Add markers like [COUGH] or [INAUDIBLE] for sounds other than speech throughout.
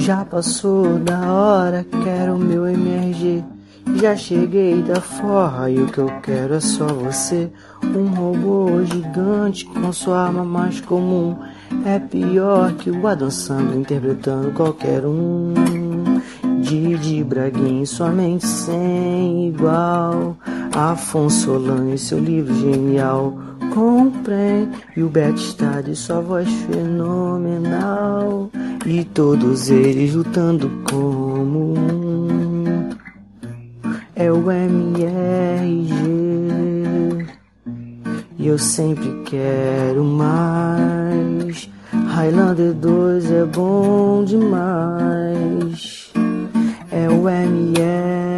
Já passou da hora, quero meu MRG. Já cheguei da forra e o que eu quero é só você. Um robô gigante com sua arma mais comum. É pior que o Adam interpretando qualquer um. Didi Braguinha, sua mente sem igual. Afonso Solano e seu livro genial. Comprei e o Beto está de sua voz fenomenal. E todos eles lutando como um. É o MRG. E eu sempre quero mais. Highlander 2 é bom demais. É o MRG.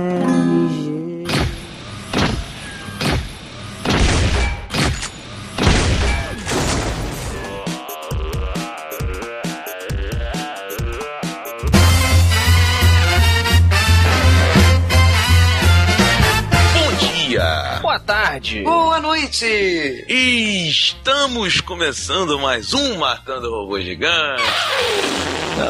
Tarde. Boa noite! E estamos começando mais um Matando Robô Gigante.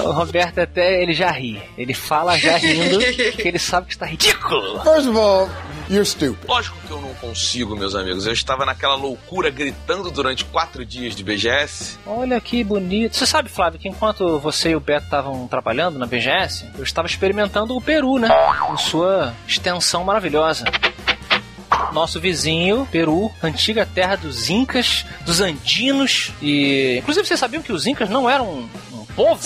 O Roberto até ele já ri. Ele fala já rindo, [LAUGHS] que ele sabe que está ridículo. First of all, you're stupid. Lógico que eu não consigo, meus amigos. Eu estava naquela loucura gritando durante quatro dias de BGS. Olha que bonito. Você sabe, Flávio, que enquanto você e o Beto estavam trabalhando na BGS, eu estava experimentando o Peru, né? Em sua extensão maravilhosa. Nosso vizinho, Peru, antiga terra dos Incas, dos Andinos e. Inclusive, vocês sabiam que os Incas não eram um, povo?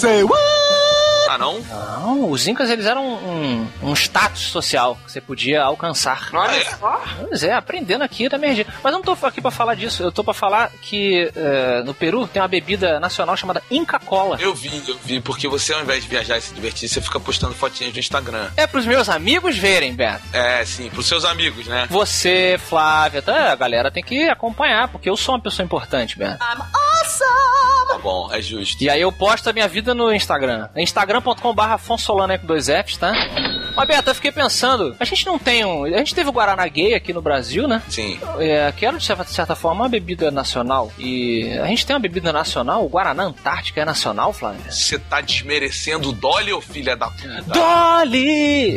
Ah, não? Não, os Incas eles eram um, um status social que você podia alcançar. Olha só! Pois é, aprendendo aqui da emergência. Mas eu não tô aqui pra falar disso, eu tô pra falar que eh, no Peru tem uma bebida nacional chamada Inca Cola. Eu vi, eu vi, porque você ao invés de viajar e se divertir, você fica postando fotinhas no Instagram. É pros meus amigos verem, Beto. É, sim, pros seus amigos, né? Você, Flávia, tá? a galera tem que acompanhar, porque eu sou uma pessoa importante, Beto. Tá bom, é justo. E aí eu posto a minha vida no Instagram. É instagram.com.br Afonsolano aí com dois Fs, tá? Mas, Beto, eu fiquei pensando, a gente não tem um... A gente teve o Guaraná Gay aqui no Brasil, né? Sim. É, que era, de certa, de certa forma, uma bebida nacional. E a gente tem uma bebida nacional, o Guaraná Antártica é nacional, Flávia? Você tá desmerecendo o Dolly, ô filha da puta? Dolly!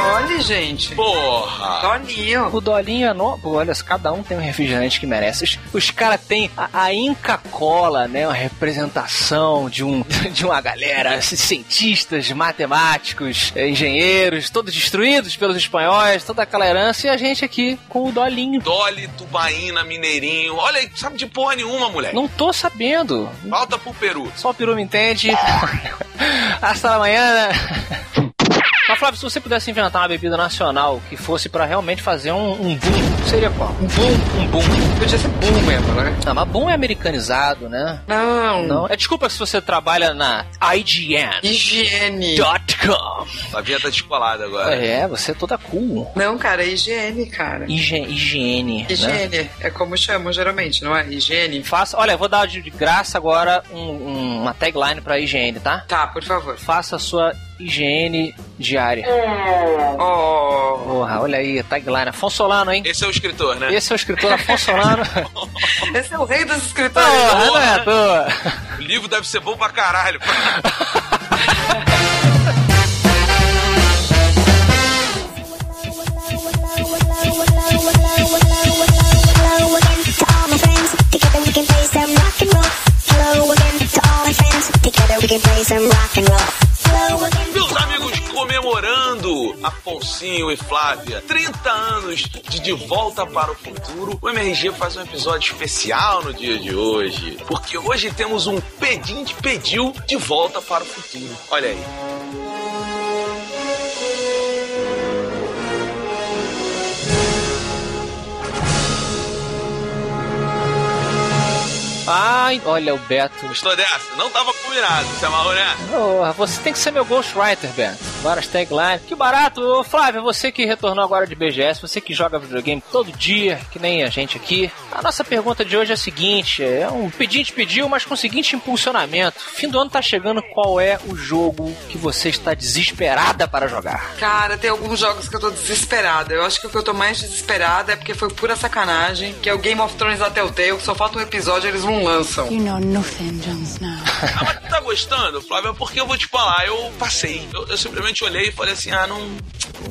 Olha, gente! Porra! Toninho! O Dolinho é no... Pô, olha, cada um tem um refrigerante que merece. Os, os caras têm a, a Inca Cola, né? Uma representação de, um, [LAUGHS] de uma galera, cientistas, matemáticos, engenheiros, todos destruídos pelos espanhóis, toda aquela herança, e a gente aqui com o Dolinho. Dolly, Tubaína, Mineirinho. Olha aí, sabe de porra nenhuma, moleque. Não tô sabendo. Falta pro Peru. Só o peru me entende. [LAUGHS] Hasta amanhã. [LAUGHS] Mas, Flávio, se você pudesse inventar uma bebida nacional que fosse pra realmente fazer um, um boom, seria qual? Um boom! Um boom. Podia ser boom mesmo, né? Ah, mas boom é americanizado, né? Não! Não. É desculpa se você trabalha na IGN.com. Higiene! A vinha tá descolada agora. É, você é toda cool. Não, cara, é higiene, cara. Higiene. higiene né? É como chamam geralmente, não é? Higiene. Faça, olha, eu vou dar de graça agora um- um- uma tagline pra higiene, tá? Tá, por favor. Faça a sua higiene diária. Oh! Porra, olha aí, tagline. Afonso Solano, hein? Esse é o escritor, né? Esse é o escritor Afonso Solano. [LAUGHS] Esse é o rei dos escritores. Porra, não é à toa. O livro deve ser bom pra caralho. Together we can play some rock and roll. Afonsinho e Flávia, 30 anos de De Volta para o Futuro, o MRG faz um episódio especial no dia de hoje, porque hoje temos um pedim de pediu de volta para o futuro. Olha aí. Ai, olha o Beto. Gostou dessa? Não tava combinado, você amarrou nessa? Porra, você tem que ser meu ghostwriter, Beto. Várias taglines. Que barato. Ô, Flávio, você que retornou agora de BGS, você que joga videogame todo dia, que nem a gente aqui. A nossa pergunta de hoje é a seguinte: é um pedinte pediu, mas com o seguinte impulsionamento. Fim do ano tá chegando, qual é o jogo que você está desesperada para jogar? Cara, tem alguns jogos que eu tô desesperada. Eu acho que o que eu tô mais desesperada é porque foi pura sacanagem, que é o Game of Thrones da Telltale, que só falta um episódio e eles não lançam. You know nothing, Jon Snow. Ah, mas tu tá gostando, Flávio? É porque eu vou te falar, eu passei. Eu, eu simplesmente olhei e falei assim, ah, não,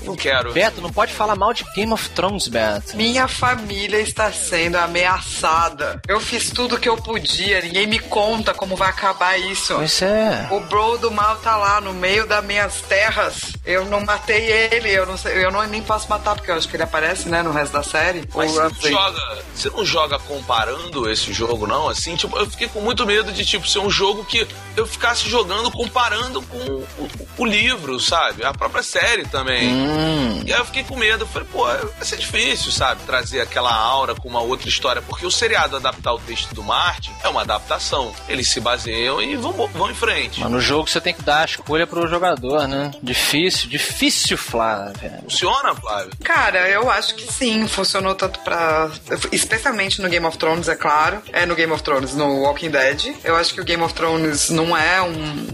não quero. Beto, não pode falar mal de Game of Thrones, Beto. Minha família está sendo ameaçada. Eu fiz tudo que eu podia, ninguém me conta como vai acabar isso. Pois é. O bro do mal tá lá no meio das minhas terras. Eu não matei ele, eu não sei, eu não, nem posso matar porque eu acho que ele aparece, né, no resto da série. Mas O você não, joga, você não joga comparando esse jogo, não? Assim, tipo, eu fiquei com muito medo de, tipo, ser um jogo que eu ficasse jogando comparando com o, o livro, sabe? A própria série também. Hum. E aí eu fiquei com medo. Eu falei, pô, vai ser difícil, sabe? Trazer aquela aura com uma outra história. Porque o seriado adaptar o texto do Martin é uma adaptação. Eles se baseiam e vão, vão em frente. Mas no jogo você tem que dar a escolha pro jogador, né? Difícil, difícil, Flávio. Funciona, Flávio? Cara, eu acho que sim, funcionou tanto pra. Especialmente no Game of Thrones, é claro. É no Game of Thrones, no Walking Dead. Eu acho que o Game of Thrones não é um.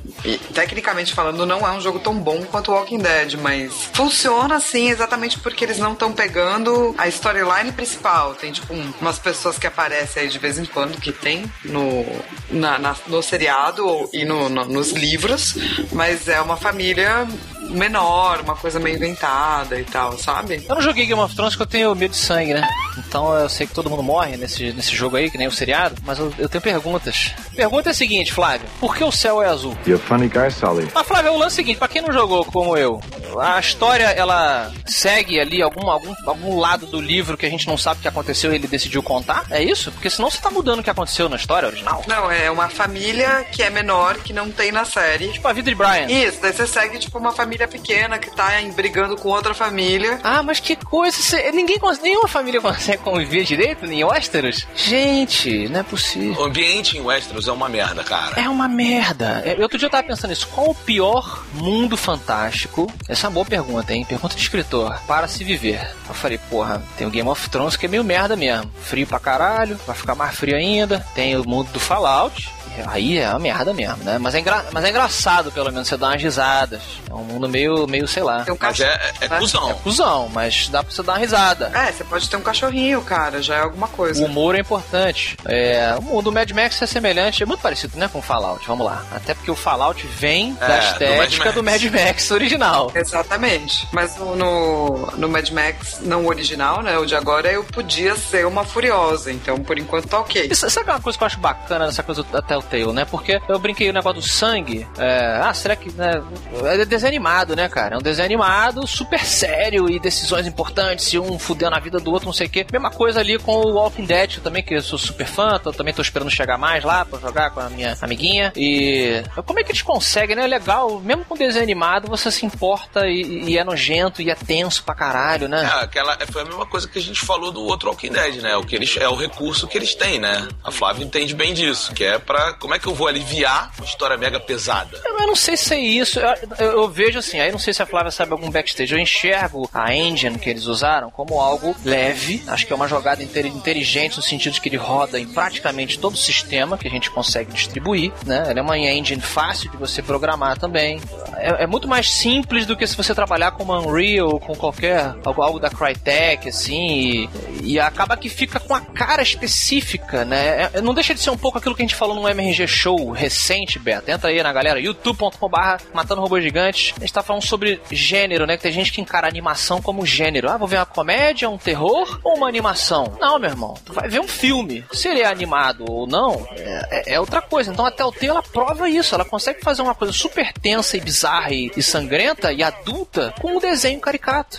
Tecnicamente falando, não é um jogo tão bom quanto o Walking Dead, mas funciona sim, exatamente porque eles não estão pegando a storyline principal. Tem, tipo, um- umas pessoas que aparecem aí de vez em quando, que tem no, na, na- no seriado ou- e no- no- nos livros, mas é uma família menor, uma coisa meio inventada e tal, sabe? Eu não joguei Game of Thrones porque eu tenho medo de sangue, né? Então eu sei que todo mundo morre nesse, nesse jogo aí, que nem o seriado, mas eu, eu tenho perguntas. Pergunta é a seguinte, Flávio: por que o céu é azul? You're a funny guy, Sully. Mas Flávio, o lance é o seguinte, pra quem não jogou como eu, a história ela segue ali algum, algum, algum lado do livro que a gente não sabe o que aconteceu e ele decidiu contar? É isso? Porque senão você tá mudando o que aconteceu na história original. Não, é uma família que é menor, que não tem na série. Tipo a vida de Brian. Isso, daí você segue, tipo, uma família pequena que tá brigando com outra família. Ah, mas que coisa! cê- ninguém, nenhuma família consegue conviver direito em Westeros? Gente, não é possível. O ambiente em Westeros é uma merda, cara. É uma merda. É, Outro dia eu tava pensando nisso. Qual o pior mundo fantástico? Essa é uma boa pergunta, hein? Pergunta de escritor. Para se viver. Eu falei, porra, tem o Game of Thrones que é meio merda mesmo. Frio pra caralho, vai ficar mais frio ainda. Tem o mundo do Fallout. Aí é uma merda mesmo, né? Mas é, engra- mas é engraçado, pelo menos, você dá umas risadas. É um mundo meio, meio sei lá. Tem um Mas é, é, é né? cuzão. Cusão, mas dá pra você dar uma risada. É, você pode ter um cachorrinho, cara, já é alguma O coisa. humor é importante. É, o mundo do Mad Max é semelhante, é muito parecido, né, com o Fallout. Vamos lá. Até porque o Fallout vem É, da do estética Mad do Mad Max. Original. Exatamente. Mas no, no, Mad Max, não o original, né? O de agora, eu podia ser uma furiosa. Então, por enquanto, tá ok. Sa- sabe uma coisa que eu acho bacana nessa coisa da Telltale, né? Porque eu brinquei o negócio do sangue. é, ah, será que. Né, é desenho animado, né, cara? É um desenho animado super sério e decisões importantes, se um fudeu na vida do outro, não sei o quê. Mesma coisa ali com o Walking Dead, também, que eu sou super fã, tô, também tô esperando chegar mais lá pra jogar com a minha amiguinha. E como é que eles conseguem, né? É legal, mesmo com desenho animado, você se importa e, e é nojento e é tenso pra caralho, né? É, aquela, foi a mesma coisa que a gente falou do outro Walking Dead, né? O que eles, é o recurso que eles têm, né? A Flávia entende bem disso, que é pra. Como é que eu vou aliviar uma história mega pesada? Eu eu não sei se é isso. Eu, eu- eu vejo assim, aí não sei se a Flávia sabe algum backstage. Eu enxergo a engine que eles usaram como algo leve. Acho que é uma jogada inte- inteligente no sentido de que ele roda em praticamente todo o sistema que a gente consegue distribuir, né? Ela é uma engine fácil de você programar também. É, é muito mais simples do que se você trabalhar com uma Unreal ou com qualquer algo, algo da Crytek, assim, e, e acaba que fica com a cara específica, né? É- não deixa de ser um pouco aquilo que a gente falou num MRG show recente, Beto. Entra aí na galera, youtube.com/barra matando robôs gigantes. A gente tá falando sobre gênero, né? Que tem gente que encara animação como gênero. Ah, vou ver uma comédia, um terror ou uma animação? Não, meu irmão. Tu vai ver um filme. Se ele é animado ou não, é, é- outra coisa. Então a Telltale ela prova isso. Ela consegue fazer uma coisa super tensa e bizarra e, e sangrenta e adulta com um desenho caricato.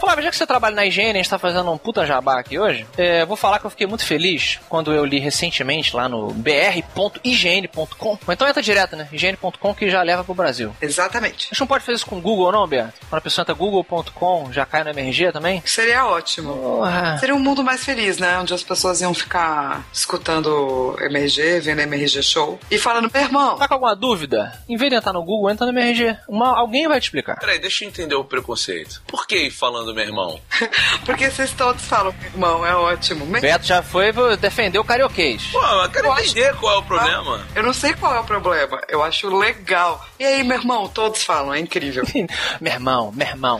Flávio, já que você trabalha na higiene, a gente tá fazendo um puta jabá aqui hoje, é, vou falar que eu fiquei muito feliz quando eu li recentemente lá no br.ign.com. Ou então entra direto, né? higiene.com que já leva pro Brasil. Exatamente. A gente não pode fazer isso com o Google, não, Beto? Quando a pessoa entra google.com, já cai no MRG também? Seria ótimo. Porra. Seria um mundo mais feliz, né? Onde as pessoas iam ficar escutando MRG, vendo MRG Show e falando, meu irmão, Tá com alguma dúvida? Em vez de entrar no Google, entra no MRG. Uma, alguém vai te explicar. Peraí, deixa eu entender o preconceito. Por que ir falando meu irmão? [LAUGHS] porque vocês todos falam, meu irmão, é ótimo. Me- Beto já foi defender o carioquês. Pô, eu quero Eu acho- entender qual é o problema. Eu não sei qual é o problema, eu acho legal. E aí, meu irmão, todos falam, é incrível. [LAUGHS] meu irmão, meu irmão.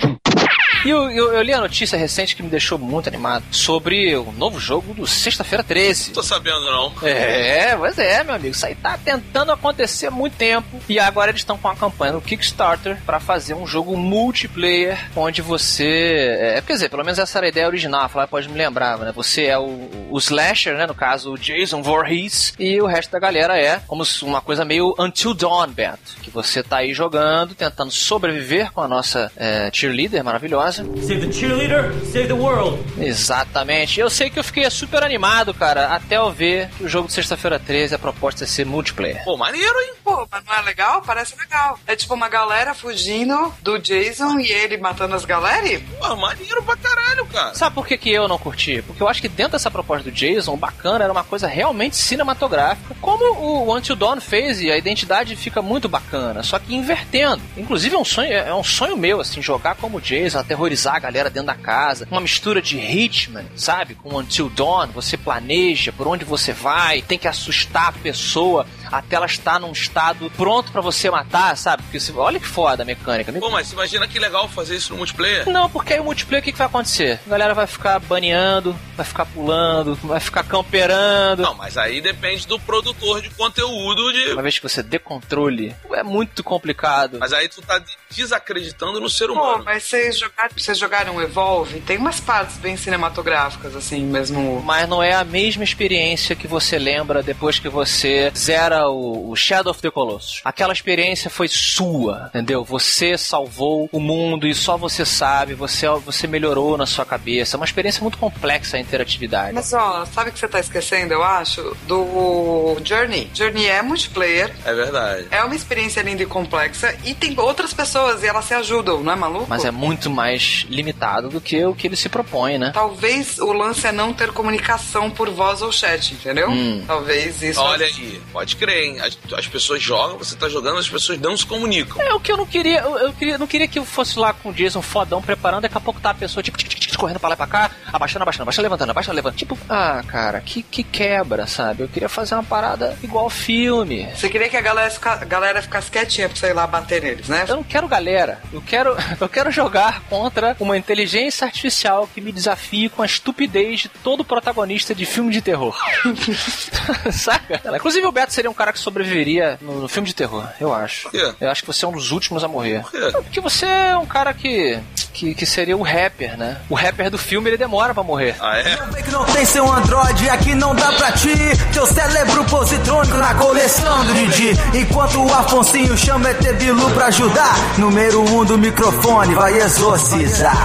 E eu, eu, eu li a notícia recente que me deixou muito animado sobre o novo jogo do Sexta-feira 13. Tô sabendo, não. É, pois é, meu amigo. Isso aí tá tentando acontecer há muito tempo. E agora eles estão com a campanha no Kickstarter para fazer um jogo multiplayer onde você. É, quer dizer, pelo menos essa era a ideia original. A Flávia pode me lembrar, né? Você é o, o Slasher, né? No caso, o Jason Voorhees. E o resto da galera é como uma coisa meio Until Dawn, Beto. Que você tá aí jogando, tentando sobreviver com a nossa é, cheerleader maravilhosa. Save the cheerleader, save the world. Exatamente. Eu sei que eu fiquei super animado, cara, até eu ver que o jogo de sexta-feira 13 a proposta é ser multiplayer. Pô, maneiro, hein? Pô, mas não é legal? Parece legal. É tipo uma galera fugindo do Jason e ele matando as galera? e- Pô, maneiro pra caralho, cara. Sabe por que, que eu não curti? Porque eu acho que dentro dessa proposta do Jason, o bacana era uma coisa realmente cinematográfica, como o Until Dawn fez, e a identidade fica muito bacana, só que invertendo. Inclusive é um sonho, é um sonho meu, assim, jogar como Jason, aterrorizar a galera dentro da casa, uma mistura de Hitman, sabe? Com Until Dawn, você planeja por onde você vai, tem que assustar a pessoa até ela estar num estado pronto pra você matar, sabe? Porque se- olha que foda a mecânica. Pô, mas imagina que legal fazer isso no multiplayer. Não, porque aí o multiplayer o que, que vai acontecer? A galera vai ficar baneando, vai ficar pulando, vai ficar camperando. Não, mas aí depende do produtor de conteúdo de. Uma vez que você dê controle, é muito complicado. Mas aí tu tá desacreditando no ser Pô, humano. mas vocês jogaram, vocês jogaram Evolve? Tem umas partes bem cinematográficas, assim, mesmo. Mas não é a mesma experiência que você lembra depois que você zera o, o Shadow of the Colossus. Aquela experiência foi sua, entendeu? Você salvou o mundo e só você sabe, você, você melhorou na sua cabeça. É uma experiência muito complexa a interatividade. Mas ó, sabe o que você tá esquecendo, eu acho? Do Journey. Journey é multiplayer, É verdade. é uma experiência linda e complexa, e tem outras pessoas e elas se ajudam, não é maluco? Mas é muito mais limitado do que o que ele se propõe, né? Talvez o lance é não ter comunicação por voz ou chat, entendeu? Hum. Talvez isso. Olha aí, pode crer, hein? As, as pessoas jogam, você tá jogando, as pessoas não se comunicam. É o que eu não queria. Eu, eu queria, não queria que eu fosse lá com o Jason fodão preparando, daqui a pouco tá a pessoa, tipo, tic, tic, tic, correndo pra lá e pra cá, abaixando, abaixando, abaixando, levantando, abaixando, levantando. Tipo, ah, cara, que, que quebra, sabe? Eu queria fazer uma parada igual filme. Você queria que a galera, fica- a galera ficasse quietinha pra você ir lá bater neles, né? Eu não quero galera. Eu quero, [LAUGHS] eu quero jogar contra uma inteligência artificial que me desafie com a estupidez de todo protagonista de filme de terror. [LAUGHS] Saca? Inclusive o Beto seria um cara que sobreviveria no, no filme de terror, eu acho. Por quê? Eu acho que você é um dos últimos a morrer. Por quê? Porque você é um cara que, que, que seria o rapper, né? O rapper do filme, ele demora pra morrer. Ah, é? Vê que não tem seu Android, aqui não dá pra ti. Teu cérebro positrônico na coleção do Didi. Enquanto o Afonsinho chama ET Bilu pra ajudar. Número um do microfone vai exorcizar.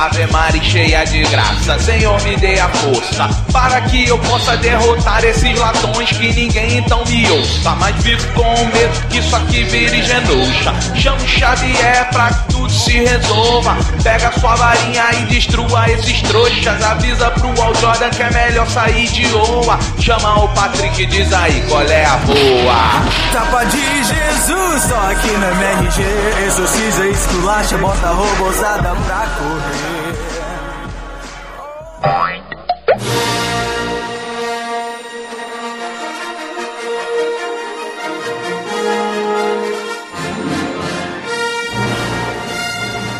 Ave Maria cheia de graça, Senhor me dê a força Para que eu possa derrotar esses ladrões que ninguém então me ouça. Mas vivo com medo que isso aqui vire genoucha Chamo Xavier pra que tudo se resolva. Pega sua varinha e destrua esses trouxas. Avisa pro Al Jordan que é melhor sair de oa. Chama o Patrick e diz aí qual é a boa. Tapa de Jesus, só aqui no MRG. Exorciza, esculacha, bota a robozada pra correr.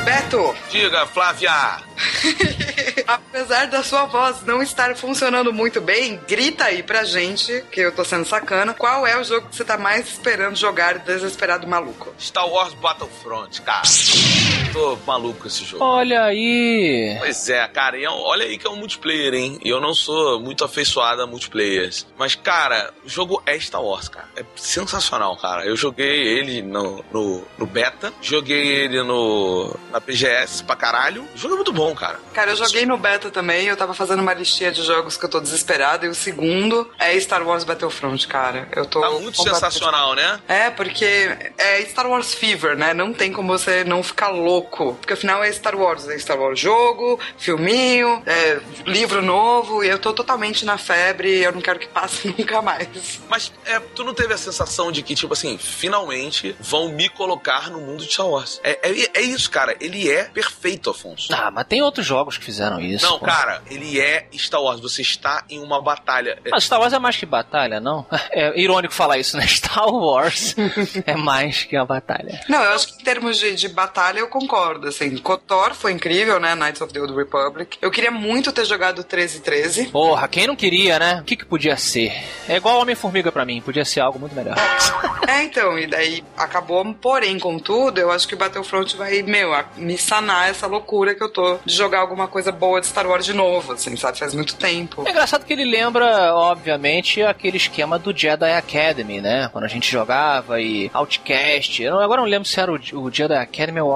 Beto, Diga, Flávia. [LAUGHS] apesar da sua voz não estar funcionando muito bem, grita aí pra gente, que eu tô sendo sacana, qual é o jogo que você tá mais esperando jogar desesperado maluco? Star Wars Battlefront, cara. Tô maluco com esse jogo. Olha aí. Pois é, cara, e é um- olha aí que é um multiplayer, hein? E eu não sou muito afeiçoado a multiplayers. Mas, cara, o jogo é Star Wars, cara. É sensacional, cara. Eu joguei ele no, no, no beta, joguei ele no na BGS pra caralho. O jogo é muito bom, cara. Cara, eu joguei no beta também, eu tava fazendo uma listinha de jogos que eu tô desesperado, e o segundo é Star Wars Battlefront, cara. Eu tô. Tá muito sensacional, né? É, porque é Star Wars Fever, né? Não tem como você não ficar louco. Porque afinal é Star Wars. É Star Wars jogo, filminho, é, livro novo. E eu tô totalmente na febre e eu não quero que passe [LAUGHS] nunca mais. Mas é, tu não teve a sensação de que, tipo assim, finalmente vão me colocar no mundo de Star Wars. É, é, é isso, cara. Ele é perfeito, Afonso. Ah, mas tem outros jogos que fizeram isso. Não, pô. cara, ele é Star Wars. Você está em uma batalha. É- Mas Star Wars é mais que batalha, não? [LAUGHS] É irônico falar isso, né? [LAUGHS] Star Wars é mais que a batalha. Não, eu acho que em termos de, de batalha eu concordo concordo, assim. KOTOR foi incrível, né? Knights of the Old Republic. Eu queria muito ter jogado 1313. Porra, quem não queria, né? O que, que podia ser? É igual Homem-Formiga pra mim, podia ser algo muito melhor. É, então, e daí acabou, porém, contudo, eu acho que o Battlefront vai, meu, me sanar essa loucura que eu tô de jogar alguma coisa boa de Star Wars de novo, assim, sabe? Faz muito tempo. É engraçado que ele lembra, obviamente, aquele esquema do Jedi Academy, né? Quando a gente jogava e Outcast. Eu agora não lembro se era o, o Jedi Academy ou o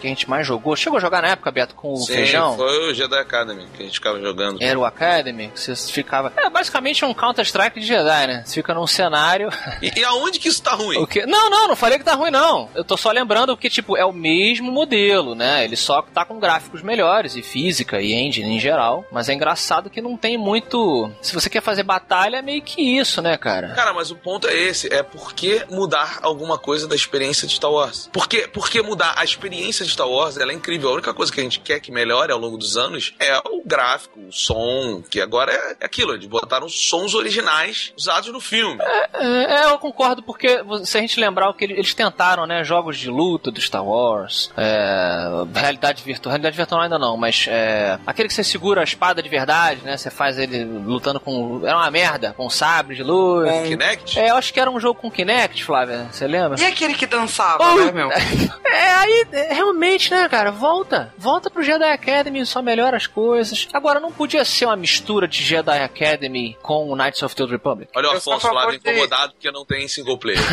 Que a gente mais jogou. Chegou a jogar na época, Beto, com o Sim, feijão? foi o Jedi Academy que a gente ficava jogando. Era o Academy, que você ficava. É basicamente um Counter-Strike de Jedi, né? Você fica num cenário. E, e aonde que isso tá ruim? O quê? Não, não, não falei que tá ruim, não. Eu tô só lembrando que, tipo, é o mesmo modelo, né? Ele só tá com gráficos melhores e física e engine em geral. Mas é engraçado que não tem muito. Se você quer fazer batalha, é meio que isso, né, cara? Cara, mas o ponto é esse, é por que mudar alguma coisa da experiência de Star Wars? Por que, por que mudar a experiência de Star Wars? Ela é incrível. A única coisa que a gente quer que melhore ao longo dos anos é o gráfico, o som, que agora é é aquilo, eles botaram sons originais usados no filme. É, é, eu concordo, porque se a gente lembrar o que eles, tentaram, né? Jogos de luta do Star Wars, é, realidade virtual, realidade virtual ainda não, mas é, aquele que você segura a espada de verdade, né? Você faz ele lutando com. Era uma merda, com sabre de luz. Com Kinect? É, eu acho que era um jogo com Kinect, Flávia. Você lembra? E aquele que dançava, Oh, né, meu? [LAUGHS] É, aí, é, realmente, né, cara? Volta. Volta pro Jedi Academy, só melhora as coisas. Agora, não podia ser uma mistura de Jedi Academy com o Knights of the Old Republic? Olha o Afonso favor Flávio de- incomodado porque não tem single player. [LAUGHS]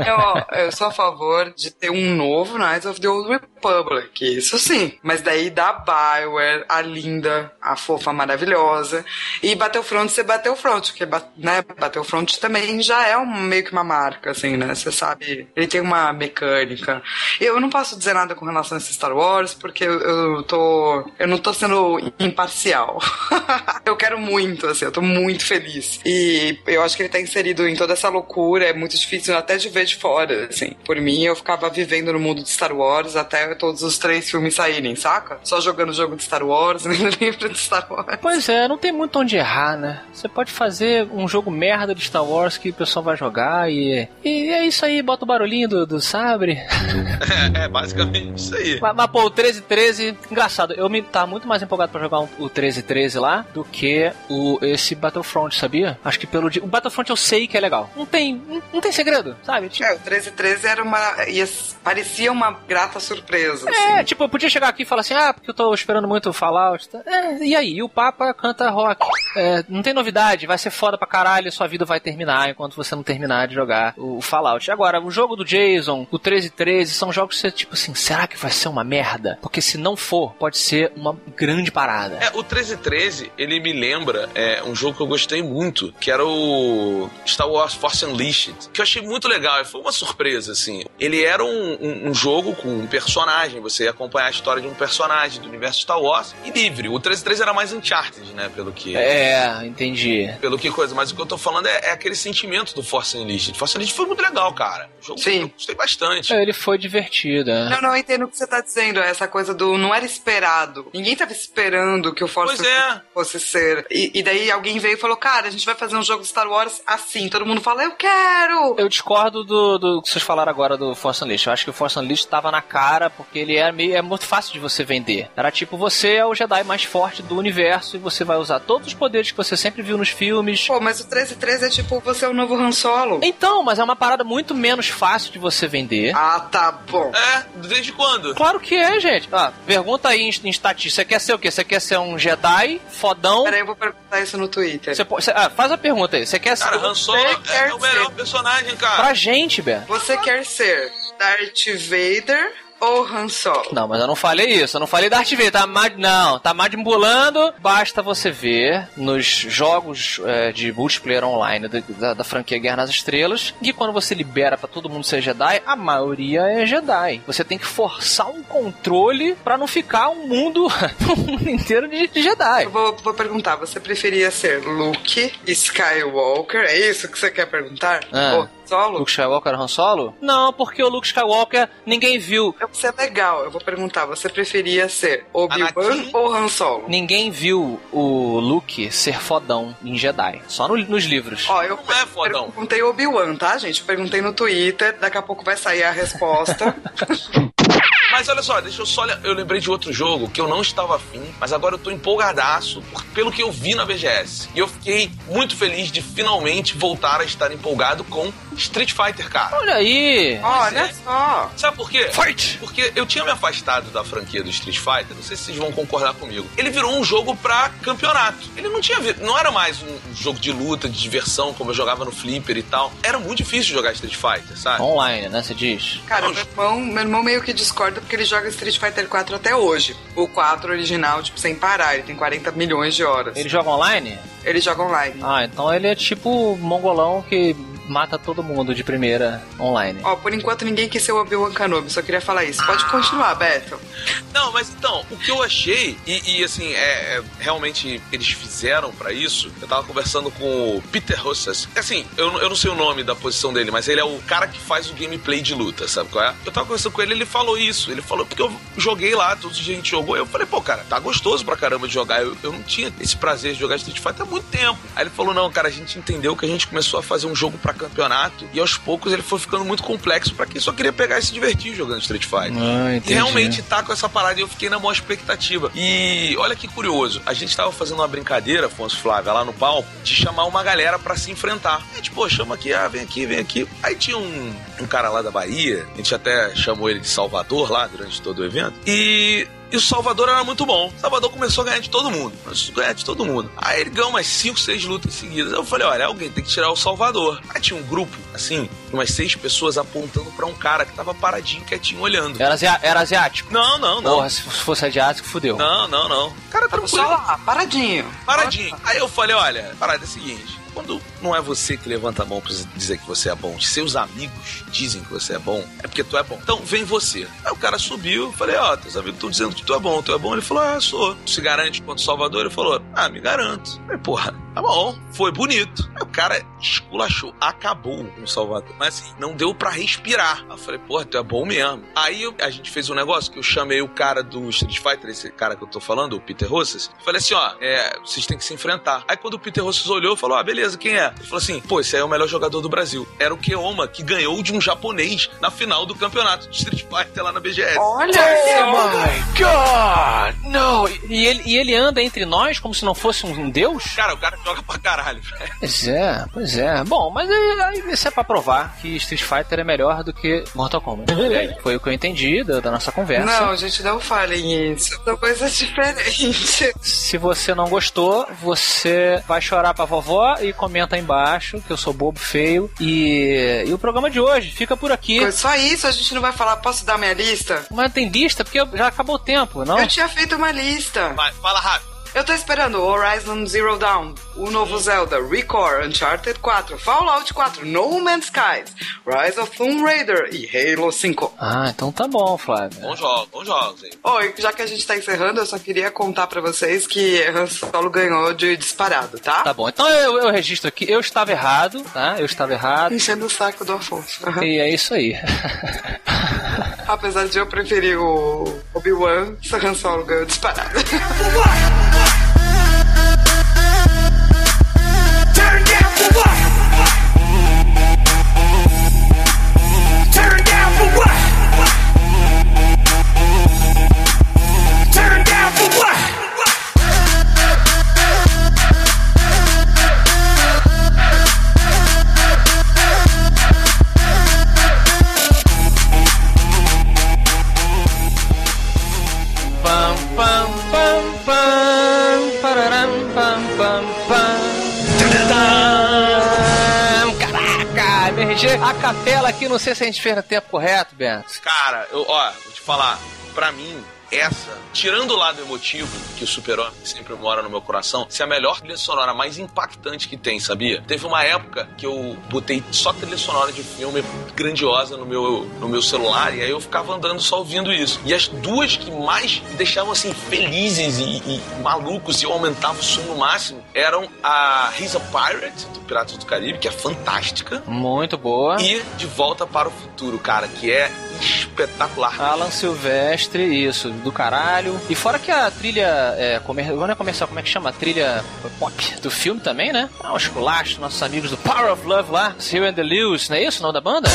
Eu, eu sou a favor de ter um novo Knights of the Old Republic, isso sim. Mas daí da Bioware, a linda, a fofa maravilhosa. E Battlefront ser Battlefront, porque né, Battlefront também já é um, meio que uma marca, assim, né? Você sabe, ele tem uma mecânica. Eu não posso dizer nada com relação a esse Star Wars, porque eu, eu tô. Eu não tô sendo imparcial. [LAUGHS] eu quero muito, assim, eu tô muito feliz. E eu acho que ele tá inserido em toda essa loucura, é muito difícil até de ver de fora, assim. Por mim, eu ficava vivendo no mundo de Star Wars até todos os três filmes saírem, saca? Só jogando jogo de Star Wars, [LAUGHS] lendo livro de Star Wars. Pois é, não tem muito onde errar, né? Você pode fazer um jogo merda de Star Wars que o pessoal vai jogar e. E é isso aí, bota o barulhinho do, do sabre. [LAUGHS] é basicamente isso aí. Mas, mas, pô, o 1313, engraçado, eu me tá muito mais empolgado pra jogar um- o 1313 lá do que o esse Battlefront, sabia? Acho que pelo o Battlefront eu sei que é legal. Não tem, não, não tem segredo, sabe? Tipo, É, o 1313 era uma. ia- parecia uma grata surpresa. É, assim. tipo, eu podia chegar aqui e falar assim, ah, porque eu tô esperando muito o Fallout. tá? É, e aí? E o Papa canta rock. É, não tem novidade, vai ser foda pra caralho, sua vida vai terminar enquanto você não terminar de jogar o, o Fallout. Agora, o jogo do Jason, o 1313, são jogos que você, tipo assim, será que vai ser uma merda? Porque se não for, pode ser uma grande parada. É, o 1313, ele me lembra é, um jogo que eu gostei muito, que era o Star Wars Force Unleashed, que eu achei muito legal, e foi uma surpresa, assim. Ele era um, um- um jogo com um personagem, você ia acompanhar a história de um personagem do universo Star Wars, e livre. O 1313 era mais Uncharted, né, pelo que... É, entendi. Pelo que coisa, mas o que eu tô falando é, é aquele sentimento do Force Unleashed. Force Unleashed foi muito legal, cara. O jogo Sim. eu gostei bastante. É, Ele foi divertido, é. Não, não, eu entendo o que você tá dizendo. Essa coisa do não era esperado. Ninguém tava esperando que o Force é. fosse ser. E, e daí alguém veio e falou: Cara, a gente vai fazer um jogo Star Wars assim. Todo mundo fala: Eu quero! Eu discordo do, do que vocês falaram agora do Force Unleashed. Eu acho que o Force Unleashed tava na cara porque ele é meio é muito fácil de você vender. Era tipo, você é o Jedi mais forte do universo e você vai usar todos os poderes que você sempre viu nos filmes. Pô, mas o 1313 é tipo: Você é o novo Han Solo. Então, mas é uma parada muito menos fácil de você vender. Ah, tá bom. É, desde quando? Claro que é, gente. Ah, pergunta aí em, em estatística. Você quer ser o quê? Você quer ser um Jedi fodão? Peraí, eu vou perguntar isso no Twitter. Você po- você- ah, faz a pergunta aí. Você quer ser. Cara, Han Solo é, quer o melhor ser- personagem, cara. Pra gente, Beto. Você quer ser Darth Vader ou Han Solo? Não, mas eu não falei isso. Eu não falei Darth Vader. Tá ma- não, tá manipulando. Basta você ver nos jogos é, de multiplayer online da, da- da franquia Guerra nas Estrelas que quando você libera pra todo mundo ser Jedi, a maioria é Jedi. Você tem que forçar um controle pra não ficar um mundo, [LAUGHS] um mundo inteiro de, de Jedi. Eu vou, vou perguntar: Você preferia ser Luke Skywalker? É isso que você quer perguntar? Ah. Solo? Luke Skywalker Han Solo? Não, porque o Luke Skywalker ninguém viu. Isso é legal. Eu vou perguntar: Você preferia ser Obi-Wan ou Han Solo? Ninguém viu o Luke ser fodão em Jedi. Só no- nos livros. Ó, eu Não é fodão. perguntei Obi-Wan, tá, gente? Perguntei no Twitter, daqui a pouco vai sair a resposta. [LAUGHS] Mas olha só, deixa eu só. Eu lembrei de outro jogo que eu não estava afim, mas agora eu tô empolgadaço pelo que eu vi na BGS. E eu fiquei muito feliz de finalmente voltar a estar empolgado com Street Fighter, cara. Olha aí. Olha só. Sabe por quê? Fight! Porque eu tinha me afastado da franquia do Street Fighter, não sei se vocês vão concordar comigo. Ele virou um jogo pra campeonato. Ele não tinha não era mais um jogo de luta, de diversão, como eu jogava no Flipper e tal. Era muito difícil jogar Street Fighter, sabe? Online, né? Você diz. Cara, meu irmão, meu irmão meio que discorda porque ele joga Street Fighter 4 até hoje. O 4 original, tipo, sem parar. Ele tem 40 milhões de horas. Ele joga online? Ele joga online. Ah, então ele é tipo mongolão que mata todo mundo de primeira online. Ó, por enquanto ninguém quis ser o Obi-Wan Kenobi, só queria falar isso. Pode continuar, Beto. Não, mas então, o que eu achei, e, e, assim, é, é, realmente eles fizeram pra isso. Eu tava conversando com o Peter Rossas. Assim, eu, não- eu não sei o nome da posição dele, mas ele é o cara que faz o gameplay de luta, sabe qual é? Eu tava conversando com ele, ele falou isso. Ele falou, porque eu joguei lá, todos os dias a gente jogou. Eu falei, pô, cara, tá gostoso pra caramba de jogar. Eu, eu não tinha esse prazer de jogar Street Fighter há muito tempo. Aí ele falou, não, cara, a gente entendeu que a gente começou a fazer um jogo pra campeonato e aos poucos ele foi ficando muito complexo pra quem só queria pegar e se divertir jogando Street Fighter. Ah, E realmente tá com essa parada e eu fiquei na maior expectativa. E olha que curioso, a gente tava fazendo uma brincadeira, Afonso Flávia, lá no palco, de chamar uma galera pra se enfrentar. A gente, pô, chama aqui, ah, vem aqui, vem aqui. Aí tinha um, um cara lá da Bahia, a gente até chamou ele de Salvador lá durante todo o evento. E e o Salvador era muito bom. O Salvador começou a ganhar de todo mundo. Começou a ganhar de todo mundo. Aí ele ganhou umas 5, 6 lutas seguidas. Eu falei, olha, alguém tem que tirar o Salvador. Aí tinha um grupo, assim, de umas seis pessoas apontando pra um cara que tava paradinho, quietinho, olhando. Era, era asiático? Não, não, não. Porra, se fosse asiático, fudeu. Não, não, não. Cara, Tava tranquilo. só lá, paradinho. Paradinho. Aí eu falei, olha, parada é a seguinte. Quando não é você que levanta a mão pra dizer que você é bom, seus amigos dizem que você é bom, é porque tu é bom. Então vem você. Aí o cara subiu, falei, ó, teus amigos estão dizendo que tu é bom, tu é bom. Ele falou, ah, sou. Tu se garante quanto Salvador? Ele falou, ah, me garanto. Falei, porra, tá bom, foi bonito. Aí o cara esculachou, acabou com o Salvador. Mas assim, não deu pra respirar. Aí eu falei, porra, tu é bom mesmo. Aí a gente fez um negócio que eu chamei o cara do Street Fighter, esse cara que eu tô falando, o Peter Rossas. Eu falei assim, ó, é, vocês têm que se enfrentar. Aí quando o Peter Rossas olhou, falou, ah, beleza, quem é? Ele falou assim, pô, esse aí é o melhor jogador do Brasil. Era o Keoma, que ganhou de um japonês na final do campeonato de Street Fighter lá na BGS. Olha my god! Não! E ele, e ele anda entre nós como se não fosse um deus? Cara, o cara joga pra caralho, velho. Pois é, pois é. Bom, mas aí, isso é pra provar que Street Fighter é melhor do que Mortal Kombat. Foi o que eu entendi da, da nossa conversa. Não, gente, não falem isso. São coisas diferentes. Se você não gostou, você vai chorar pra vovó e comenta aí embaixo que eu sou bobo feio. E, e o programa de hoje fica por aqui. Só isso, a gente não vai falar. Posso dar minha lista? Mas tem lista porque já acabou o tempo, não? Eu tinha feito uma lista. Vai, fala rápido. Eu tô esperando Horizon Zero Dawn, o novo Zelda, Recore, Uncharted 4, Fallout 4, No Man's Skies, Rise of Tomb Raider e Halo 5. Ah, então tá bom, Flávio. Bons jogos, bons jogos aí. Oi, já que a gente tá encerrando, eu só queria contar pra vocês que Han Solo ganhou de disparado, tá? Tá bom, então eu, eu registro aqui. Eu estava errado, tá? Eu estava errado. Enchendo o saco do Afonso. E é isso aí. Apesar de eu preferir o Obi-Wan, o Han Solo ganhou disparado. A capela aqui, não sei se a gente fez no tempo correto, Bento. Cara, eu, ó, vou te falar, pra mim, essa, tirando o lado emotivo, que o Super-Homem sempre mora no meu coração, se é a melhor trilha sonora mais impactante que tem, sabia? Teve uma época que eu botei só trilha sonora de filme grandiosa no meu, no meu celular, e aí eu ficava andando só ouvindo isso. E as duas que mais me deixavam assim felizes e, e malucos e eu aumentava o som no máximo eram a He's a Pirate, do Piratas do Caribe, que é fantástica. Muito boa. E De Volta para o Futuro, cara, que é espetacular. Alan Silvestre, isso, do caralho. E fora que a trilha é, comer... é comercial, como é que chama? A trilha pop do filme também, né? Ah, um esculacho, nossos amigos do Power of Love lá, Seal and the Lewis, não é isso o nome da banda?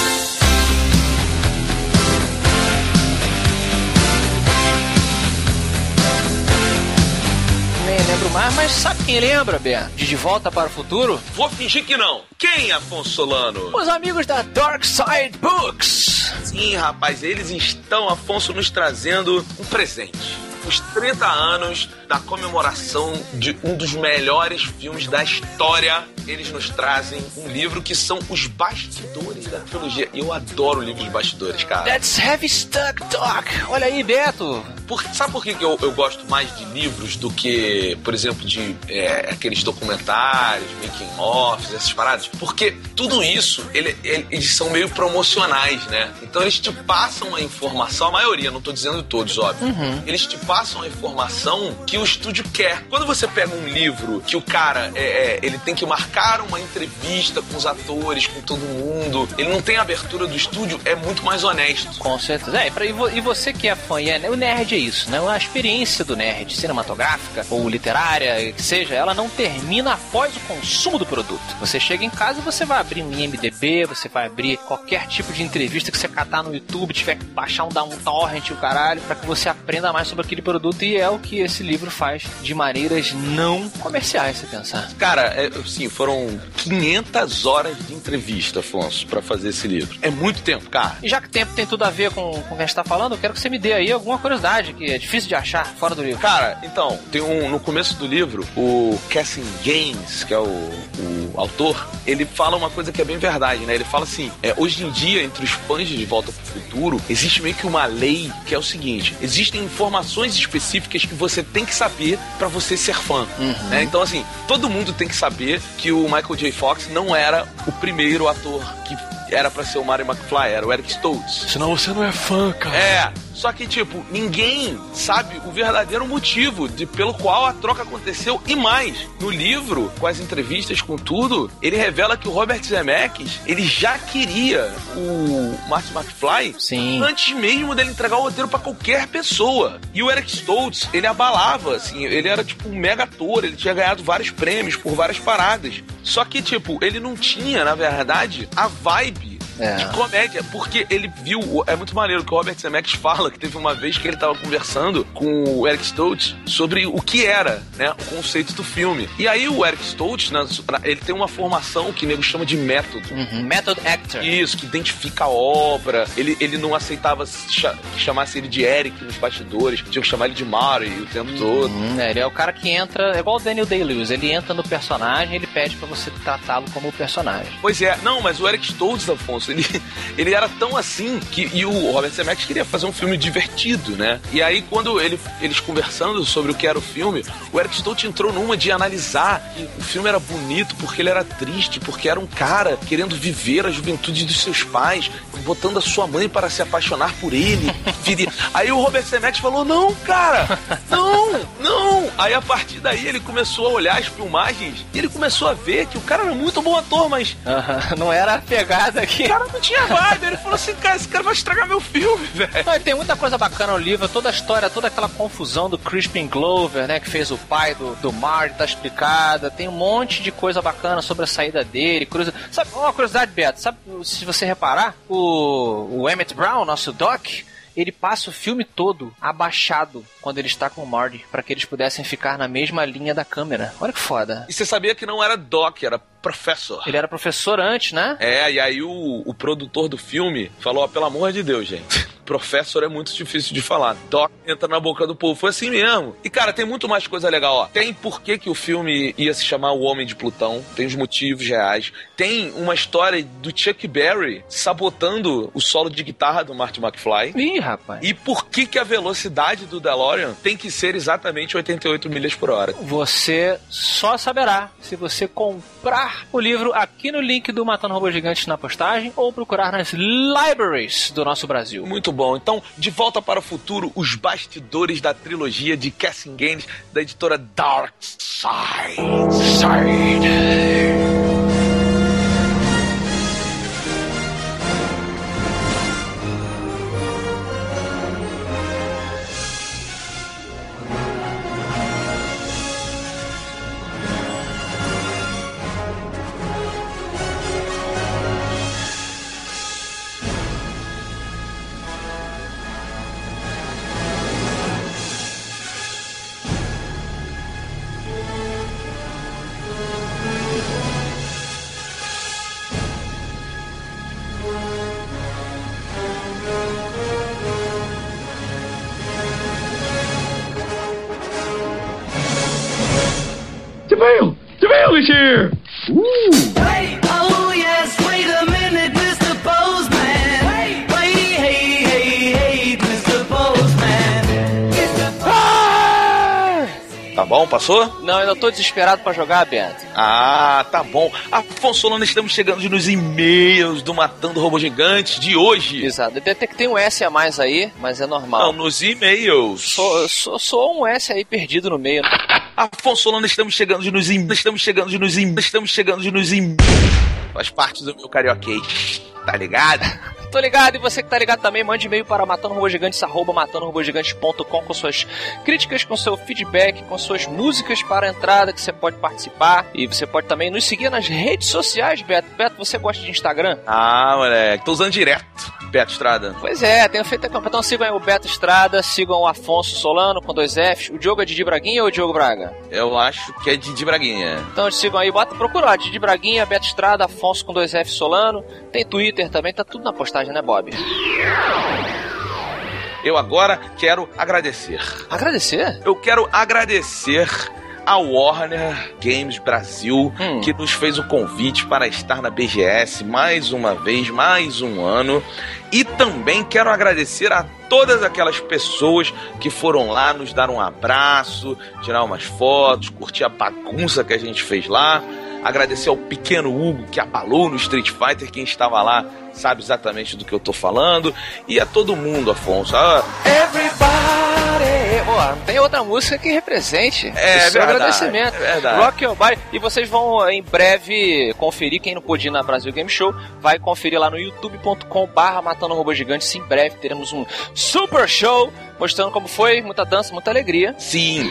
Mais, mas sabe quem lembra, Ben? De De Volta para o Futuro? Vou fingir que não. Quem, Afonso Solano? Os amigos da Dark Side Books. Sim, rapaz, eles estão, Afonso, nos trazendo um presente. Os 30 anos da comemoração de um dos melhores filmes da história. Eles nos trazem um livro que são os bastidores da trilogia. Eu adoro livros de bastidores, cara. That's heavy stuck, Doc. Olha aí, Beto. Por- sabe por que eu, eu gosto mais de livros do que, por exemplo, de é, aqueles documentários, making offs, essas paradas? Porque tudo isso, ele- ele- eles são meio promocionais, né? Então eles te passam a informação, a maioria, não tô dizendo todos, óbvio. Eles te passam a informação que o estúdio quer. Quando você pega um livro que o cara, é, é, ele tem que marcar uma entrevista com os atores, com todo mundo, ele não tem a abertura do estúdio, é muito mais honesto. Com certeza. É, e, pra, e vo- você que é fã, é, o nerd é isso, né? A experiência do nerd, cinematográfica ou literária, que seja, ela não termina após o consumo do produto. Você chega em casa e você vai abrir um IMDB, você vai abrir qualquer tipo de entrevista que você catar no YouTube, tiver que baixar um, um torrent o caralho, pra que você aprenda mais sobre aquele produto. E é o que esse livro faz de maneiras não comerciais, se pensar. Cara, é, sim, foram 500 horas de entrevista, Afonso, pra fazer esse livro. É muito tempo, cara. E já que tempo tem tudo a ver com, com o que a gente tá falando, eu quero que você me dê aí alguma curiosidade que é difícil de achar fora do livro. Cara, então, tem um. No começo do livro, o Cassim Gaines, que é o, o autor, ele fala uma coisa que é bem verdade, né? Ele fala assim: é, hoje em dia, entre os fãs de Volta pro Futuro, existe meio que uma lei que é o seguinte: existem informações específicas que você tem que saber pra você ser fã. né? Então, assim, todo mundo tem que saber que o Michael J. Fox não era o primeiro ator que era pra ser o Mario McFly, era o Eric Stoltz. Senão você não é fã, cara. É, só que, tipo, ninguém sabe o verdadeiro motivo de, pelo qual a troca aconteceu. E mais, no livro, com as entrevistas, com tudo, ele revela que o Robert Zemeckis, ele já queria o Martin McFly Sim. antes mesmo dele entregar o roteiro pra qualquer pessoa. E o Eric Stoltz, ele abalava, assim, ele era, tipo, um mega ator, ele tinha ganhado vários prêmios por várias paradas. Só que, tipo, ele não tinha, na verdade, a vibe É. de comédia, porque ele viu. É muito maneiro que o Robert Zemeckis fala que teve uma vez que ele tava conversando com o Eric Stoltz sobre o que era, né, o conceito do filme. E aí o Eric Stoltz, né, ele tem uma formação que o nego chama de método. Uhum. Method Actor. Isso, que identifica a obra. Ele, ele não aceitava que chamasse ele de Eric nos bastidores, tinha que chamar ele de Mari o tempo todo. Hum, é, ele é o cara que entra, é igual o Daniel Day-Lewis, ele entra no personagem, ele pede pra você tratá-lo como o personagem. Pois é, não, mas o Eric Stoltz, Afonso, ele, [LAUGHS] ele era tão assim que. E o Robert Zemeckis queria fazer um filme divertido, né? E aí, quando ele, eles conversando sobre o que era o filme, o Eric Stoltz entrou numa de analisar que o filme era bonito porque ele era triste, porque era um cara querendo viver a juventude dos seus pais, botando a sua mãe para se apaixonar por ele. [LAUGHS] Aí o Robert Zemeckis falou: Não, cara, não, não. Aí a partir daí ele começou a olhar as filmagens e ele começou a ver que o cara era muito bom ator, mas Aham, Não era a pegada aqui. Cara não tinha vibe. Ele falou assim, cara, esse cara vai estragar meu filme, velho. Não, tem muita coisa bacana no livro, toda a história, toda aquela confusão do Crispin Glover, né, que fez o pai do, do Marty, tá explicada. Tem um monte de coisa bacana sobre a saída dele. Sabe, uma curiosidade, Beto, sabe, se você reparar, o, o Emmett Brown, nosso Doc, ele passa o filme todo abaixado quando ele está com o Marty, para que eles pudessem ficar na mesma linha da câmera. Olha que foda. E você sabia que não era Doc, era Professor. Ele era professor antes, né? É, e aí o, o produtor do filme falou, ó, pelo amor de Deus, gente. Professor é muito difícil de falar. Doc entra na boca do povo. Foi assim mesmo. E, cara, tem muito mais coisa legal, ó. Tem por que, que o filme ia se chamar O Homem de Plutão. Tem os motivos reais. Tem uma história do Chuck Berry sabotando o solo de guitarra do Marty McFly. Ih, rapaz. E por que, que a velocidade do DeLorean tem que ser exatamente 88 milhas por hora? Você só saberá se você comprar o livro aqui no link do Matando Robôs Gigantes na postagem ou procurar nas libraries do nosso Brasil. Muito bom. Então, de volta para o futuro, os bastidores da trilogia de Cassim Gaines, da editora Dark Side. Side. Passou? Não, eu ainda tô desesperado pra jogar, Bento. Ah, tá bom. Afonso Solano, estamos chegando nos e-mails do Matando Robô Gigante de hoje. Exato. Deve ter que ter um S a mais aí, mas é normal. Não, nos e-mails. Sou, sou, sou um S aí perdido no meio. Afonso Solano, estamos chegando nos e estamos chegando nos e estamos chegando nos e Faz parte do meu carioquês, tá ligado? Tô ligado, e você que tá ligado também, mande e-mail para matandorobogigantes, arroba matandorobogigantes.com com suas críticas, com seu feedback, com suas músicas para a entrada que você pode participar. E você pode também nos seguir nas redes sociais, Beto. Beto, você gosta de Instagram? Ah, moleque, tô usando direto, Beto Estrada. Pois é, tenho feito a campanha. Então sigam aí o Beto Estrada, sigam o Afonso Solano com dois Fs. O Diogo é Didi Braguinha ou o Diogo Braga? Eu acho que é Didi Braguinha. Então sigam aí, bota, procura lá, Didi Braguinha, Beto Estrada, Afonso com dois Fs Solano. Tem Twitter também, tá tudo na postagem, né, Bob? Eu agora quero agradecer. Agradecer? Eu quero agradecer a Warner Games Brasil, Hum. que nos fez o convite para estar na BGS mais uma vez, mais um ano. E também quero agradecer a todas aquelas pessoas que foram lá nos dar um abraço, tirar umas fotos, curtir a bagunça que a gente fez lá. Agradecer ao pequeno Hugo que abalou no Street Fighter, quem estava lá sabe exatamente do que eu tô falando. E a todo mundo, Afonso. Ah, Everybody! Ó, tem outra música que represente É esse seu verdade, agradecimento. é verdade. Rock Your Body. E vocês vão em breve conferir, quem não pôde ir na Brasil Game Show, vai conferir lá no youtube.com barra Matando Robô Gigantes. Em breve teremos um super show mostrando como foi, muita dança, muita alegria. sim,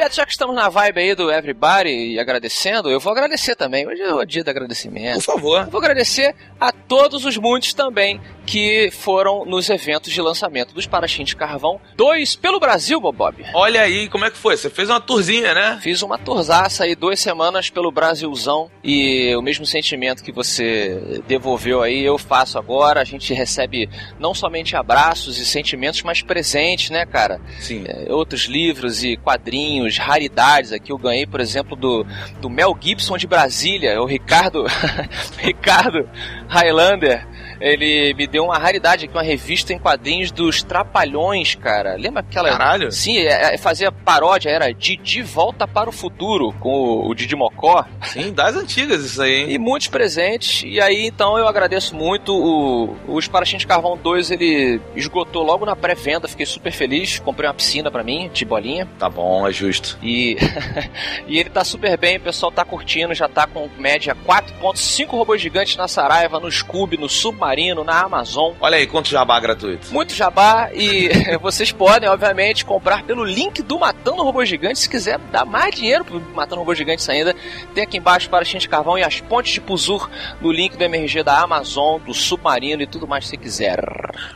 Beto, já que estamos na vibe aí do Everybody e agradecendo, eu vou agradecer também. Hoje é o dia do agradecimento. por favor. Eu vou agradecer a todos os muitos também que foram nos eventos de lançamento dos Parachim de Carvão 2 pelo Brasil, Bob. Olha aí, como é que foi? Você fez uma tourzinha, né? Fiz uma torzaça aí, duas semanas pelo Brasilzão e o mesmo sentimento que você devolveu aí, eu faço agora. A gente recebe não somente abraços e sentimentos, mas presentes, né, cara? Sim. É, outros livros e quadrinhos, raridades. Aqui eu ganhei, por exemplo, do, do Mel Gibson de Brasília, o Ricardo, [LAUGHS] Ricardo Highlander. Ele me deu uma raridade aqui, uma revista em quadrinhos dos Trapalhões, cara. Lembra aquela. Caralho. Sim, é, é, fazia paródia, era Didi Volta para o Futuro, com o, o Didi Mocó. Sim, das antigas isso aí, hein? E muitos presentes. E aí, então, eu agradeço muito. O, os Parachins de Carvão 2, ele esgotou logo na pré-venda. Fiquei super feliz. Comprei uma piscina pra mim, de bolinha. Tá bom, é justo. E, [LAUGHS] e ele tá super bem, o pessoal tá curtindo. Já tá com média 4.5 robôs gigantes na Saraiva, no Scooby, no Submarino, na Amazon. Olha aí, quanto jabá gratuito. Muito jabá e [LAUGHS] vocês podem, obviamente, comprar pelo link do Matando Robô Gigante. Se quiser dar mais dinheiro pro Matando Robô Gigantes ainda, tem aqui embaixo para de Carvão e as pontes de Puzur no link do MRG da Amazon, do Submarino e tudo mais que você quiser.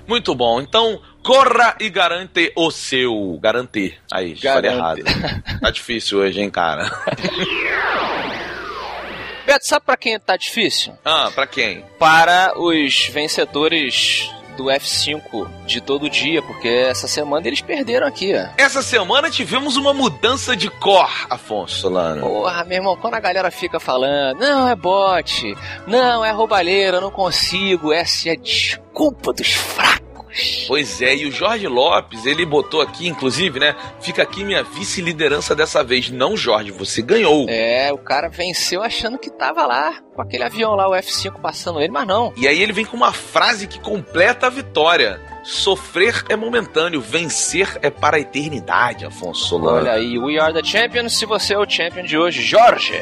Muito bom. Então, corra e garante o seu. Garantir. Aí, falei errado. Garante. Tá difícil hoje, hein, cara? [LAUGHS] Beto, sabe pra quem tá difícil? Ah, pra quem? Para os vencedores do F5 de todo dia, porque essa semana eles perderam aqui, ó. Essa semana tivemos uma mudança de cor, Afonso Solano. Porra, meu irmão, quando a galera fica falando, não, é bot, não, é roubalheira, não consigo, essa é a desculpa dos fracos. Pois é, e o Jorge Lopes, ele botou aqui, inclusive, né? Fica aqui minha vice-liderança dessa vez. Não, Jorge, você ganhou. É, o cara venceu achando que tava lá, com aquele avião lá, o F5 passando ele, mas não. E aí ele vem com uma frase que completa a vitória. Sofrer é momentâneo, vencer é para a eternidade, Afonso Solano. Olha aí, we are the champions, se você é o champion de hoje, Jorge.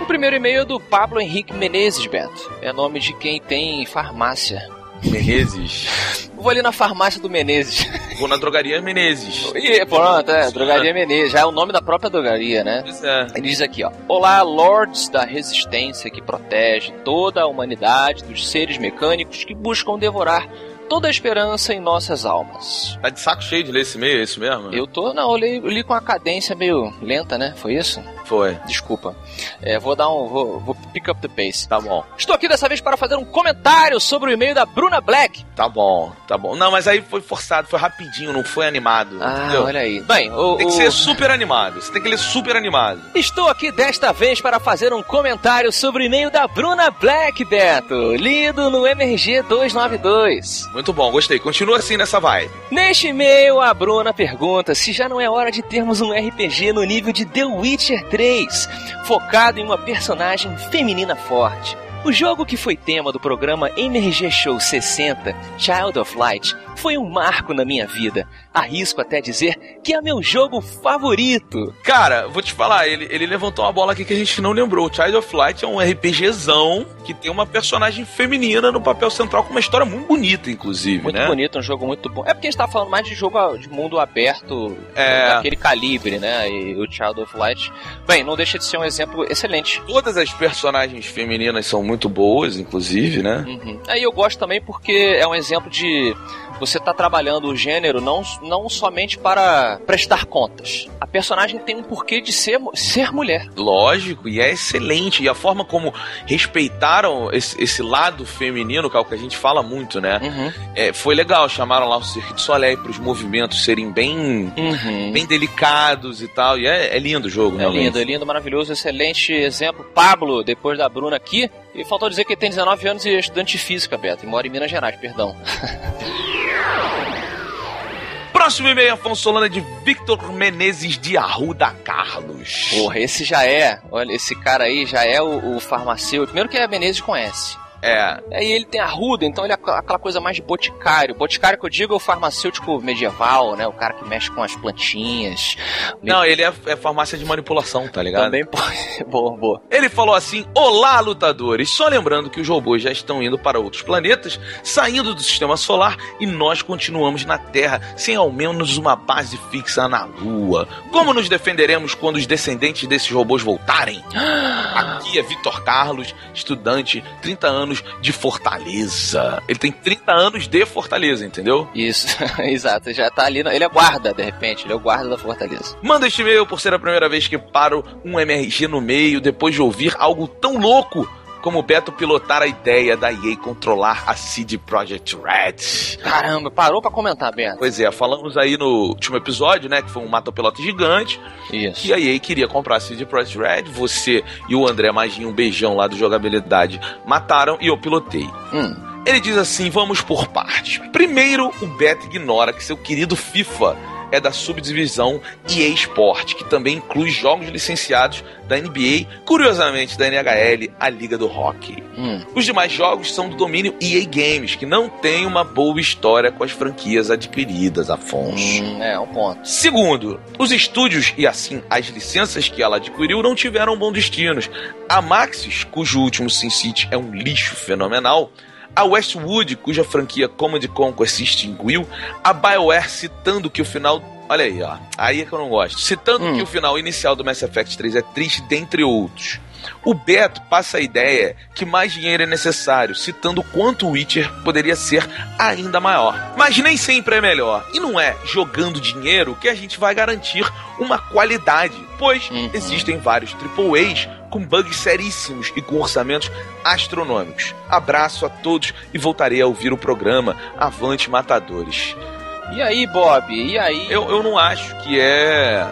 O primeiro e-mail é do Pablo Henrique Menezes, Beto. É nome de quem tem farmácia. Menezes. Vou ali na farmácia do Menezes. Vou na drogaria Menezes. [LAUGHS] Ih, pronto, é, drogaria Menezes. Já é o nome da própria drogaria, né? Pois é. Ele diz aqui, ó. Olá, lords da resistência que protege toda a humanidade dos seres mecânicos que buscam devorar toda a esperança em nossas almas. Tá de saco cheio de ler esse e-mail, é isso mesmo? Eu tô, não, eu li, eu li com a cadência meio lenta, né? Foi isso? Foi. Desculpa. É, vou dar um. Vou, vou pick up the pace. Tá bom. Estou aqui dessa vez para fazer um comentário sobre o e-mail da Bruna Black. Tá bom, tá bom. Não, mas aí foi forçado, foi rapidinho, não foi animado. Ah, entendeu? olha aí. Bem, o. Tem que o- ser super animado. Você tem que ler super animado. Estou aqui desta vez para fazer um comentário sobre o e-mail da Bruna Black, Beto, lido no MRG 292. Muito bom, gostei. Continua assim nessa vibe. Neste e-mail, a Bruna pergunta se já não é hora de termos um RPG no nível de The Witcher 3, focado em uma personagem feminina forte. O jogo que foi tema do programa MRG Show 60, Child of Light, foi um marco na minha vida. Arrisco até dizer que é meu jogo favorito. Cara, vou te falar, ele, ele levantou uma bola aqui que a gente não lembrou. Child of Light é um RPGzão que tem uma personagem feminina no papel central com uma história muito bonita, inclusive, Muito né? bonito, um jogo muito bom. É porque a gente tá falando mais de jogo de mundo aberto, É. daquele calibre, né? E o Child of Light, bem, não deixa de ser um exemplo excelente. Todas as personagens femininas são muito boas, inclusive, né? Uhum. Aí eu gosto também porque é um exemplo de você tá trabalhando o gênero não, não somente para prestar contas. A personagem tem um porquê de ser, ser mulher. Lógico, e é excelente. E a forma como respeitaram esse, esse lado feminino, que é o que a gente fala muito, né? Uhum. É, foi legal, chamaram lá o Cirque du Soleil para os movimentos serem bem, Uhum. bem delicados e tal. E é, é lindo o jogo, É realmente. lindo, é lindo, maravilhoso, excelente exemplo. Pablo, depois da Bruna aqui. E faltou dizer que ele tem 19 anos e é estudante de física, Beto, e mora em Minas Gerais, perdão. [LAUGHS] Próximo e-mail, Afonso Solana de Victor Menezes de Arruda Carlos. Porra, esse já é, olha, esse cara aí já é o, o farmacêutico. Primeiro que a Menezes conhece. É, Aí ele tem arruda, então ele é aquela aquela coisa mais de boticário. Boticário que eu digo é o farmacêutico medieval, né? O cara que mexe com as plantinhas. não, ele é, é farmácia de manipulação, tá ligado? Também pode. [LAUGHS] boa, boa. Ele falou assim: Olá, lutadores! Só lembrando que os robôs já estão indo para outros planetas, saindo do sistema solar e nós continuamos na Terra sem ao menos uma base fixa na Lua. Como nos defenderemos quando os descendentes desses robôs voltarem? [GASPS] Aqui é Vitor Carlos, estudante, 30 anos de Fortaleza. Ele tem 30 anos de Fortaleza, entendeu? Isso, [LAUGHS] exato. Já tá ali. Ele é guarda, de repente. Ele é o guarda da fortaleza. Manda este e-mail por ser a primeira vez que paro um MRG no meio depois de ouvir algo tão louco como o Beto pilotar a ideia da EA controlar a CD Projekt Red. Caramba, parou pra comentar, Beto. Pois é, falamos aí no último episódio, né, que foi um mata-pelota gigante, Isso. que a EA queria comprar a CD Projekt Red, você e o André Maginho, um beijão lá do Jogabilidade, mataram e eu pilotei. Hum. Ele diz assim: vamos por partes. Primeiro, o Beto ignora que seu querido FIFA é da subdivisão EA Sport, que também inclui jogos licenciados da NBA, curiosamente da NHL, a Liga do Hockey. Hum. Os demais jogos são do domínio EA Games, que não tem uma boa história com as franquias adquiridas, Afonso. Hum, é, um ponto. Segundo, os estúdios e assim as licenças que ela adquiriu não tiveram bons destinos. A Maxis, cujo último Sin City é um lixo fenomenal, a Westwood, cuja franquia Command Conquer se extinguiu, a BioWare citando que o final. Olha aí, ó. Aí é que eu não gosto. Citando Hum. que o final inicial do Mass Effect 3 é triste, dentre outros. O Beto passa a ideia que mais dinheiro é necessário, citando o quanto o Witcher poderia ser ainda maior. Mas nem sempre é melhor. E não é jogando dinheiro que a gente vai garantir uma qualidade, pois Uhum. existem vários AAAs com bugs seríssimos e com orçamentos astronômicos. Abraço a todos e voltarei a ouvir o programa Avante Matadores. E aí, Bob? E aí? Eu, eu não acho que é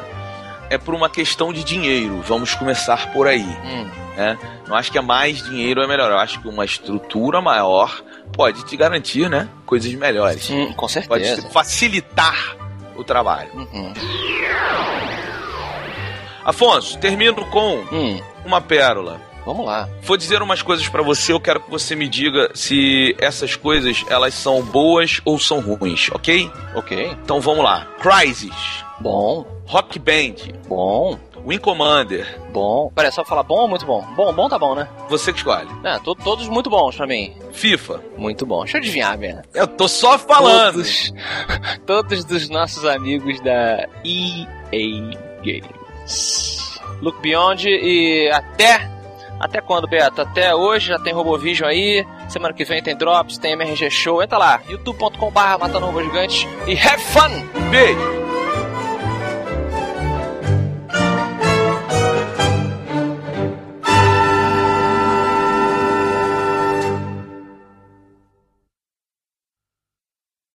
é por uma questão de dinheiro. Vamos começar por aí. Hum. Né? Não acho que é mais dinheiro é melhor. Eu acho que uma estrutura maior pode te garantir, né? Coisas melhores. Com Pode certeza. te facilitar o trabalho. Uhum. Afonso, termino com Hum, uma pérola. vamos lá. Vou dizer umas coisas pra você, eu quero que você me diga se essas coisas elas são boas ou são ruins, ok? Ok. Então vamos lá. Crysis, Bom, Rock Band, bom, Wing Commander, bom. Peraí, só falar bom ou muito bom? Bom, bom tá bom, né? você que escolhe. É, to- todos muito bons pra mim. FIFA, Muito bom. Deixa eu adivinhar, Beto. eu tô só falando. Todos, [LAUGHS] todos dos nossos amigos da EA Games. Look Beyond e até. Até quando, Beto? Até hoje já tem Robovision aí. Semana que vem tem Drops, tem MRG Show. Entra lá, youtube.com/barra matando robô gigante e have fun! Beijo.